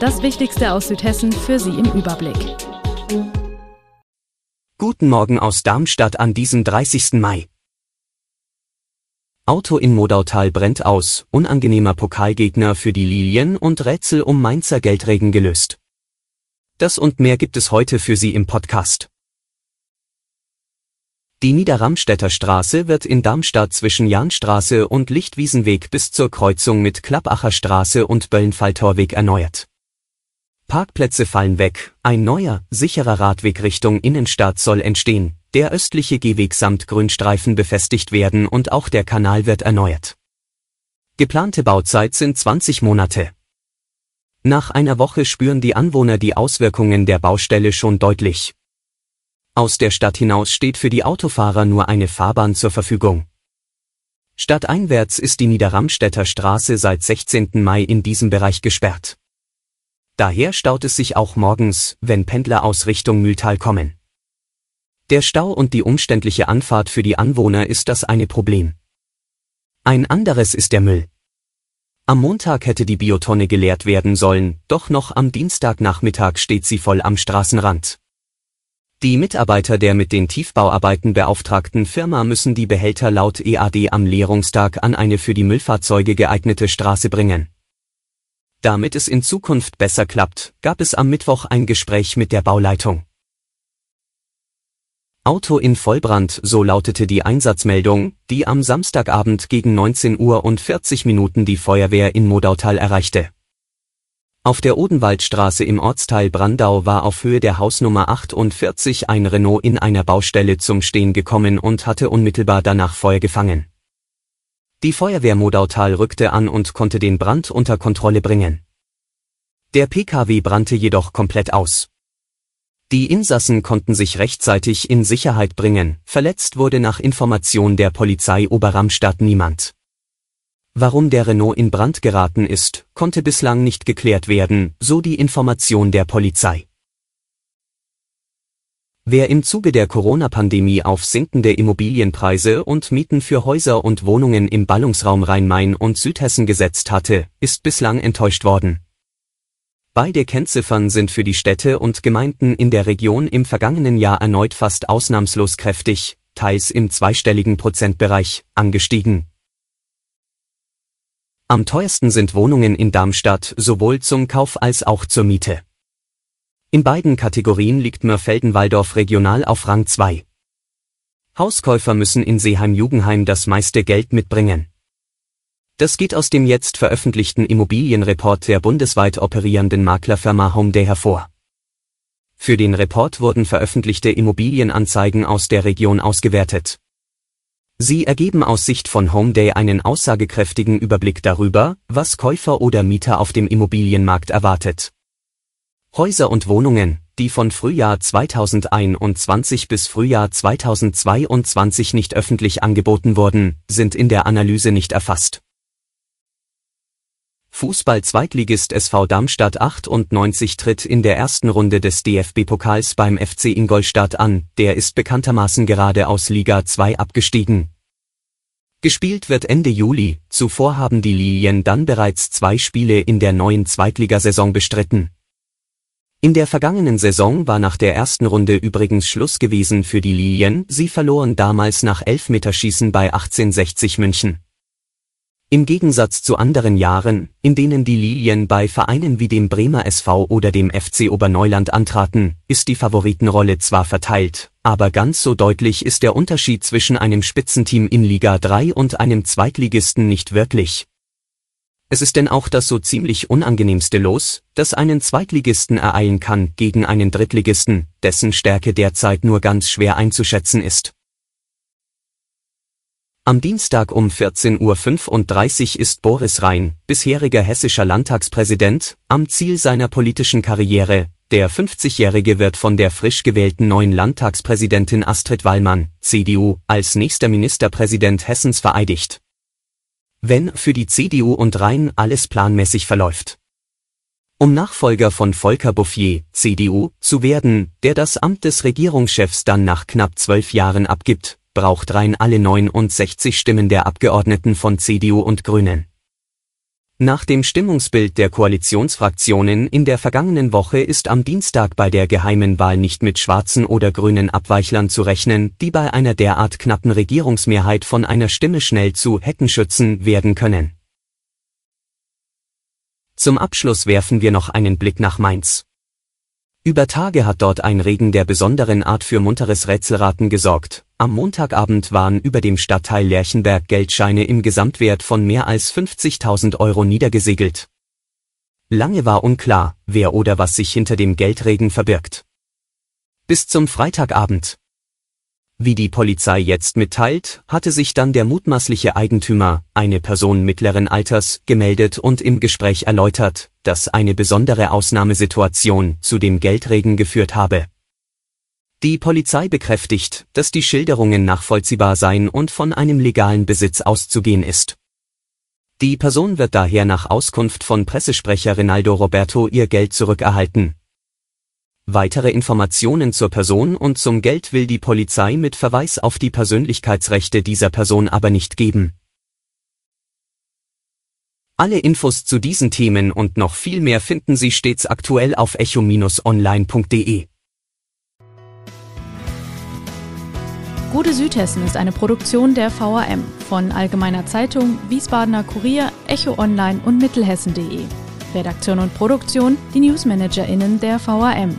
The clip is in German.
Das Wichtigste aus Südhessen für Sie im Überblick. Guten Morgen aus Darmstadt an diesem 30. Mai. Auto in Modautal brennt aus, unangenehmer Pokalgegner für die Lilien und Rätsel um Mainzer Geldregen gelöst. Das und mehr gibt es heute für Sie im Podcast. Die Niederramstädter Straße wird in Darmstadt zwischen Jahnstraße und Lichtwiesenweg bis zur Kreuzung mit Klappacher Straße und Böllenfalltorweg erneuert. Parkplätze fallen weg, ein neuer, sicherer Radweg Richtung Innenstadt soll entstehen, der östliche Gehweg samt Grünstreifen befestigt werden und auch der Kanal wird erneuert. Geplante Bauzeit sind 20 Monate. Nach einer Woche spüren die Anwohner die Auswirkungen der Baustelle schon deutlich. Aus der Stadt hinaus steht für die Autofahrer nur eine Fahrbahn zur Verfügung. Stadteinwärts ist die Niederramstädter Straße seit 16. Mai in diesem Bereich gesperrt. Daher staut es sich auch morgens, wenn Pendler aus Richtung Mühltal kommen. Der Stau und die umständliche Anfahrt für die Anwohner ist das eine Problem. Ein anderes ist der Müll. Am Montag hätte die Biotonne geleert werden sollen, doch noch am Dienstagnachmittag steht sie voll am Straßenrand. Die Mitarbeiter der mit den Tiefbauarbeiten beauftragten Firma müssen die Behälter laut EAD am Leerungstag an eine für die Müllfahrzeuge geeignete Straße bringen. Damit es in Zukunft besser klappt, gab es am Mittwoch ein Gespräch mit der Bauleitung. Auto in Vollbrand, so lautete die Einsatzmeldung, die am Samstagabend gegen 19 Uhr und 40 Minuten die Feuerwehr in Modautal erreichte. Auf der Odenwaldstraße im Ortsteil Brandau war auf Höhe der Hausnummer 48 ein Renault in einer Baustelle zum Stehen gekommen und hatte unmittelbar danach Feuer gefangen. Die Feuerwehr Modautal rückte an und konnte den Brand unter Kontrolle bringen. Der Pkw brannte jedoch komplett aus. Die Insassen konnten sich rechtzeitig in Sicherheit bringen, verletzt wurde nach Information der Polizei Oberramstadt niemand. Warum der Renault in Brand geraten ist, konnte bislang nicht geklärt werden, so die Information der Polizei. Wer im Zuge der Corona-Pandemie auf sinkende Immobilienpreise und Mieten für Häuser und Wohnungen im Ballungsraum Rhein-Main und Südhessen gesetzt hatte, ist bislang enttäuscht worden. Beide Kennziffern sind für die Städte und Gemeinden in der Region im vergangenen Jahr erneut fast ausnahmslos kräftig, teils im zweistelligen Prozentbereich, angestiegen. Am teuersten sind Wohnungen in Darmstadt sowohl zum Kauf als auch zur Miete. In beiden Kategorien liegt Mörfelden-Walldorf regional auf Rang 2. Hauskäufer müssen in Seeheim-Jugendheim das meiste Geld mitbringen. Das geht aus dem jetzt veröffentlichten Immobilienreport der bundesweit operierenden Maklerfirma Homeday hervor. Für den Report wurden veröffentlichte Immobilienanzeigen aus der Region ausgewertet. Sie ergeben aus Sicht von Homeday einen aussagekräftigen Überblick darüber, was Käufer oder Mieter auf dem Immobilienmarkt erwartet. Häuser und Wohnungen, die von Frühjahr 2021 bis Frühjahr 2022 nicht öffentlich angeboten wurden, sind in der Analyse nicht erfasst. Fußball-Zweitligist SV Darmstadt 98 tritt in der ersten Runde des DFB-Pokals beim FC Ingolstadt an, der ist bekanntermaßen gerade aus Liga 2 abgestiegen. Gespielt wird Ende Juli, zuvor haben die Lilien dann bereits zwei Spiele in der neuen Zweitligasaison bestritten. In der vergangenen Saison war nach der ersten Runde übrigens Schluss gewesen für die Lilien, sie verloren damals nach Elfmeterschießen bei 1860 München. Im Gegensatz zu anderen Jahren, in denen die Lilien bei Vereinen wie dem Bremer SV oder dem FC Oberneuland antraten, ist die Favoritenrolle zwar verteilt, aber ganz so deutlich ist der Unterschied zwischen einem Spitzenteam in Liga 3 und einem Zweitligisten nicht wirklich. Es ist denn auch das so ziemlich unangenehmste Los, das einen Zweitligisten ereilen kann gegen einen Drittligisten, dessen Stärke derzeit nur ganz schwer einzuschätzen ist. Am Dienstag um 14.35 Uhr ist Boris Rhein, bisheriger hessischer Landtagspräsident, am Ziel seiner politischen Karriere. Der 50-Jährige wird von der frisch gewählten neuen Landtagspräsidentin Astrid Wallmann, CDU, als nächster Ministerpräsident Hessens vereidigt. Wenn für die CDU und Rhein alles planmäßig verläuft. Um Nachfolger von Volker Bouffier, CDU, zu werden, der das Amt des Regierungschefs dann nach knapp zwölf Jahren abgibt, braucht rein alle 69 Stimmen der Abgeordneten von CDU und Grünen. Nach dem Stimmungsbild der Koalitionsfraktionen in der vergangenen Woche ist am Dienstag bei der geheimen Wahl nicht mit schwarzen oder grünen Abweichlern zu rechnen, die bei einer derart knappen Regierungsmehrheit von einer Stimme schnell zu Heckenschützen werden können. Zum Abschluss werfen wir noch einen Blick nach Mainz. Über Tage hat dort ein Regen der besonderen Art für munteres Rätselraten gesorgt. Am Montagabend waren über dem Stadtteil Lerchenberg Geldscheine im Gesamtwert von mehr als 50.000 Euro niedergesegelt. Lange war unklar, wer oder was sich hinter dem Geldregen verbirgt. Bis zum Freitagabend. Wie die Polizei jetzt mitteilt, hatte sich dann der mutmaßliche Eigentümer, eine Person mittleren Alters, gemeldet und im Gespräch erläutert, dass eine besondere Ausnahmesituation zu dem Geldregen geführt habe. Die Polizei bekräftigt, dass die Schilderungen nachvollziehbar seien und von einem legalen Besitz auszugehen ist. Die Person wird daher nach Auskunft von Pressesprecher Rinaldo Roberto ihr Geld zurückerhalten, Weitere Informationen zur Person und zum Geld will die Polizei mit Verweis auf die Persönlichkeitsrechte dieser Person aber nicht geben. Alle Infos zu diesen Themen und noch viel mehr finden Sie stets aktuell auf echo-online.de. Gute Südhessen ist eine Produktion der VAM von Allgemeiner Zeitung, Wiesbadener Kurier, Echo Online und Mittelhessen.de. Redaktion und Produktion die NewsmanagerInnen der VAM.